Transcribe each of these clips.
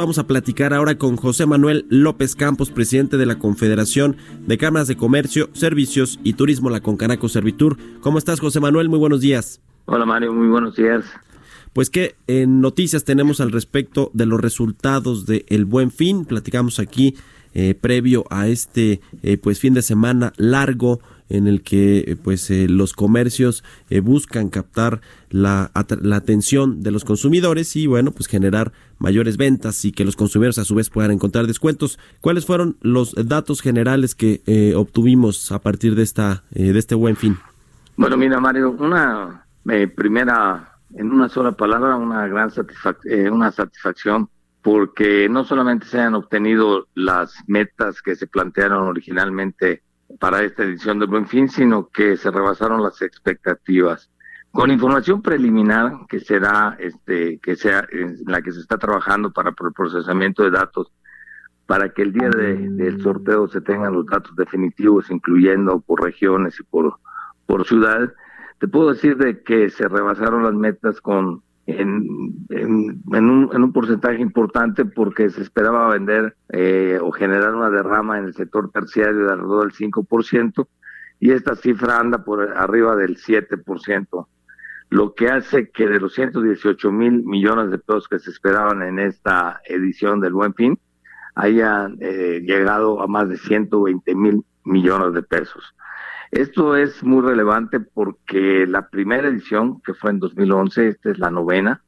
Vamos a platicar ahora con José Manuel López Campos, presidente de la Confederación de Cámaras de Comercio, Servicios y Turismo, la Concanaco Servitur. ¿Cómo estás, José Manuel? Muy buenos días. Hola, Mario. Muy buenos días. Pues que en noticias tenemos al respecto de los resultados del el Buen Fin. Platicamos aquí eh, previo a este eh, pues fin de semana largo en el que eh, pues los comercios buscan captar la, la, atención de los consumidores y bueno pues generar mayores ventas y que los consumidores a su vez puedan encontrar descuentos. ¿Cuáles fueron los datos generales que obtuvimos a partir de esta de este buen fin? Bueno mira Mario una primera en una sola palabra una gran una satisfacción porque no solamente se han obtenido las metas que se plantearon originalmente para esta edición del Buen Fin, sino que se rebasaron las expectativas. Con información preliminar que será, este, que sea en la que se está trabajando para el procesamiento de datos, para que el día del sorteo se tengan los datos definitivos, incluyendo por regiones y por, por ciudades, te puedo decir de que se rebasaron las metas con en, un, en un porcentaje importante porque se esperaba vender eh, o generar una derrama en el sector terciario de alrededor del 5% y esta cifra anda por arriba del 7%, lo que hace que de los 118 mil millones de pesos que se esperaban en esta edición del Buen Fin, hayan eh, llegado a más de 120 mil millones de pesos. Esto es muy relevante porque la primera edición, que fue en 2011, esta es la novena,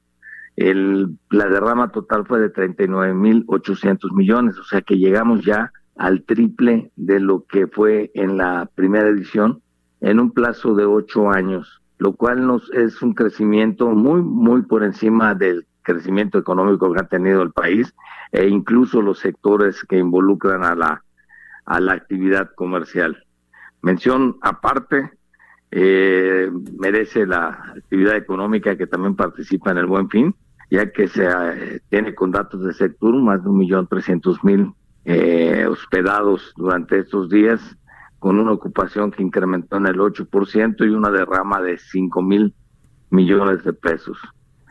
el, la derrama total fue de 39.800 millones, o sea que llegamos ya al triple de lo que fue en la primera edición en un plazo de ocho años, lo cual nos es un crecimiento muy, muy por encima del crecimiento económico que ha tenido el país e incluso los sectores que involucran a la, a la actividad comercial. Mención aparte, eh, merece la actividad económica que también participa en el Buen Fin, ya que se eh, tiene con datos de sector más de un millón trescientos mil eh, hospedados durante estos días, con una ocupación que incrementó en el 8% y una derrama de cinco mil millones de pesos.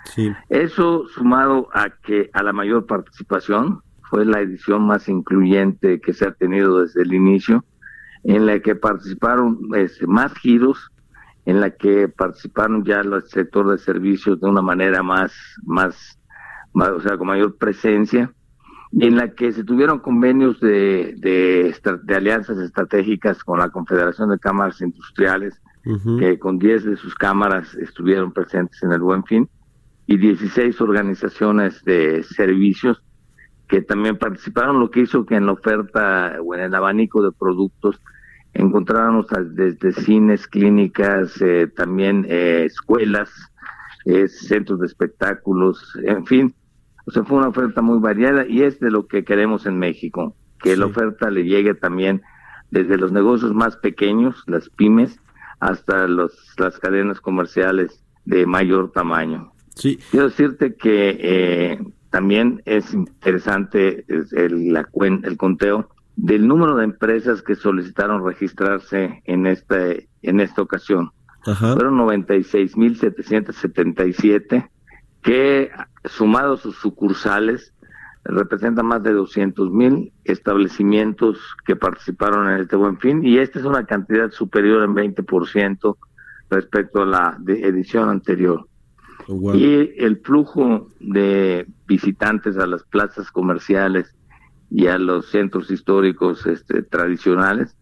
Sí. Eso sumado a que a la mayor participación fue la edición más incluyente que se ha tenido desde el inicio, en la que participaron este, más giros, en la que participaron ya el sector de servicios de una manera más, más, o sea, con mayor presencia, en la que se tuvieron convenios de, de, de alianzas estratégicas con la Confederación de Cámaras Industriales, que con 10 de sus cámaras estuvieron presentes en el Buen Fin, y 16 organizaciones de servicios que también participaron, lo que hizo que en la oferta o en el abanico de productos encontráramos desde cines, clínicas, eh, también eh, escuelas, eh, centros de espectáculos, en fin. O sea, fue una oferta muy variada y es de lo que queremos en México, que la oferta le llegue también desde los negocios más pequeños, las pymes, hasta los, las cadenas comerciales de mayor tamaño. Sí. Quiero decirte que también es interesante el, la, el conteo del número de empresas que solicitaron registrarse en esta, en esta ocasión. Ajá. Fueron 96.777 que sumados sus sucursales representan más de 200.000 establecimientos que participaron en este buen fin y esta es una cantidad superior en 20% respecto a la edición anterior. Oh, y el flujo de visitantes a las plazas comerciales y a los centros históricos este, tradicionales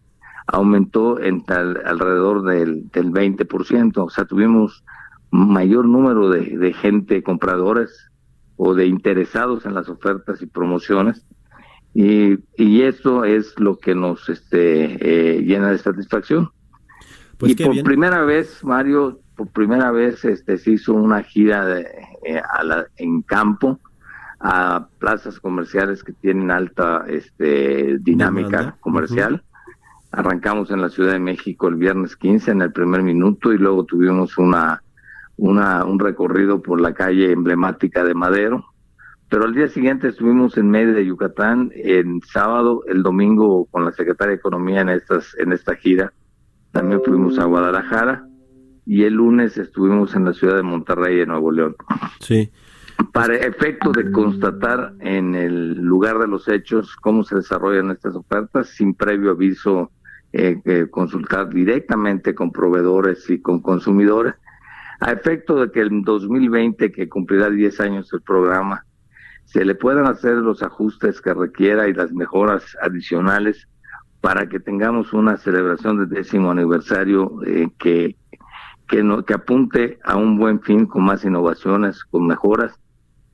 aumentó en tal, alrededor del, del 20%. O sea, tuvimos mayor número de, de, gente compradores o de interesados en las ofertas y promociones. Y, y eso es lo que nos este, eh, llena de satisfacción. Pues y por primera vez, Mario, por primera vez este, se hizo una gira de, eh, en campo a plazas comerciales que tienen alta este, dinámica comercial. Arrancamos en la Ciudad de México el viernes 15 en el primer minuto y luego tuvimos una, una, un recorrido por la calle emblemática de Madero. Pero al día siguiente estuvimos en medio de Yucatán, en sábado, el domingo con la Secretaria de Economía en, estas, en esta gira. También fuimos a Guadalajara y el lunes estuvimos en la ciudad de Monterrey, en Nuevo León. Sí para efecto de constatar en el lugar de los hechos cómo se desarrollan estas ofertas sin previo aviso, eh, consultar directamente con proveedores y con consumidores, a efecto de que el 2020, que cumplirá 10 años el programa, se le puedan hacer los ajustes que requiera y las mejoras adicionales para que tengamos una celebración del décimo aniversario eh, que, que, no, que apunte a un buen fin con más innovaciones, con mejoras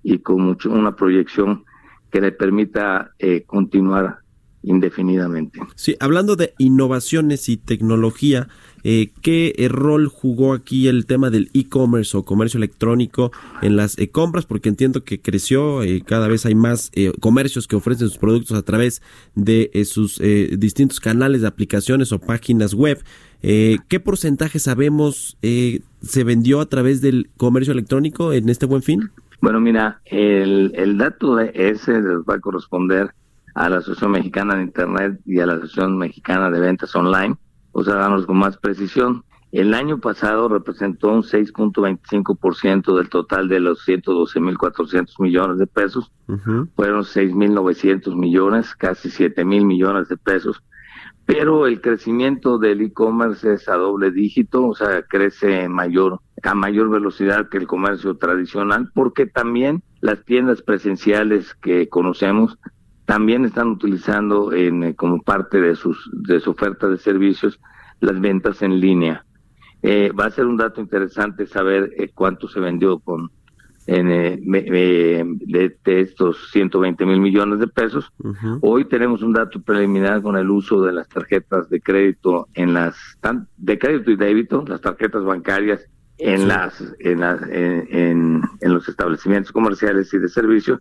y con mucho, una proyección que le permita eh, continuar indefinidamente. Sí, hablando de innovaciones y tecnología, eh, ¿qué eh, rol jugó aquí el tema del e-commerce o comercio electrónico en las compras? Porque entiendo que creció, cada vez hay más comercios que ofrecen sus productos a través de sus distintos canales de aplicaciones o páginas web. ¿Qué porcentaje sabemos se vendió a través del comercio electrónico en este buen fin? Bueno, mira, el, el dato de ese les va a corresponder a la Asociación Mexicana de Internet y a la Asociación Mexicana de Ventas Online, o sea, damos con más precisión. El año pasado representó un 6.25% del total de los 112.400 millones de pesos. Fueron 6.900 millones, casi 7.000 millones de pesos pero el crecimiento del e-commerce es a doble dígito, o sea, crece mayor, a mayor velocidad que el comercio tradicional, porque también las tiendas presenciales que conocemos también están utilizando en, eh, como parte de, sus, de su oferta de servicios las ventas en línea. Eh, va a ser un dato interesante saber eh, cuánto se vendió con en, eh, de, estos 120 mil millones de pesos. Hoy tenemos un dato preliminar con el uso de las tarjetas de crédito en las de crédito y débito, las tarjetas bancarias en las en, en, en, los establecimientos comerciales y de servicios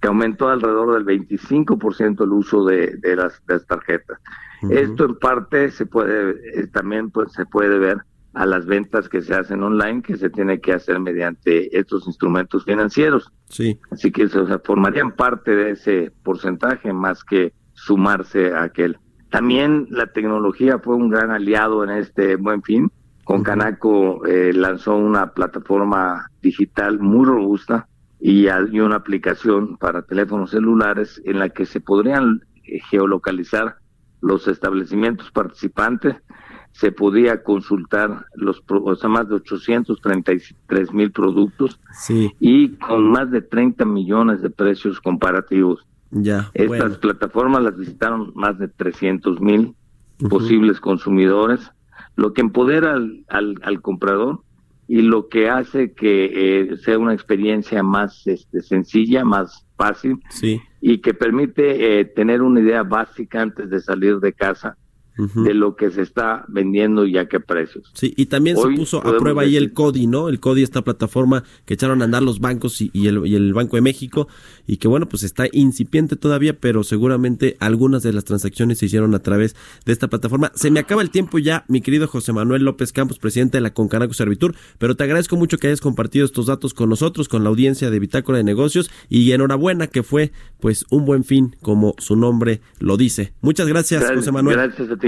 que aumentó alrededor del 25% el uso de, de, las, de las tarjetas. Esto en parte se puede eh, también pues se puede ver a las ventas que se hacen online que se tiene que hacer mediante estos instrumentos financieros. Sí. Así que se formarían parte de ese porcentaje más que sumarse a aquel. También la tecnología fue un gran aliado en este buen fin. Con Canaco eh, lanzó una plataforma digital muy robusta y, una aplicación para teléfonos celulares en la que se podrían eh, geolocalizar los establecimientos participantes. Se podía consultar los o sea, más de 833 mil productos y con más de 30 millones de precios comparativos. Ya, Estas plataformas las visitaron más de 300 mil posibles consumidores, lo que empodera al, al, comprador y lo que hace que eh, sea una experiencia más este, sencilla, más fácil y que permite eh, tener una idea básica antes de salir de casa de lo que se está vendiendo y a qué precios. Sí, y también se puso a prueba ahí el CODI, ¿no? El CODI, esta plataforma que echaron a andar los bancos y, el, y, el, Banco de México, y que bueno, pues está incipiente todavía, pero seguramente algunas de las transacciones se hicieron a través de esta plataforma. Se me acaba el tiempo ya, mi querido José Manuel López Campos, presidente de la Concanaco Servitur, pero te agradezco mucho que hayas compartido estos datos con nosotros, con la audiencia de Bitácora de Negocios, y enhorabuena que fue pues un buen fin, como su nombre lo dice. Muchas gracias, José Manuel. Gracias a ti.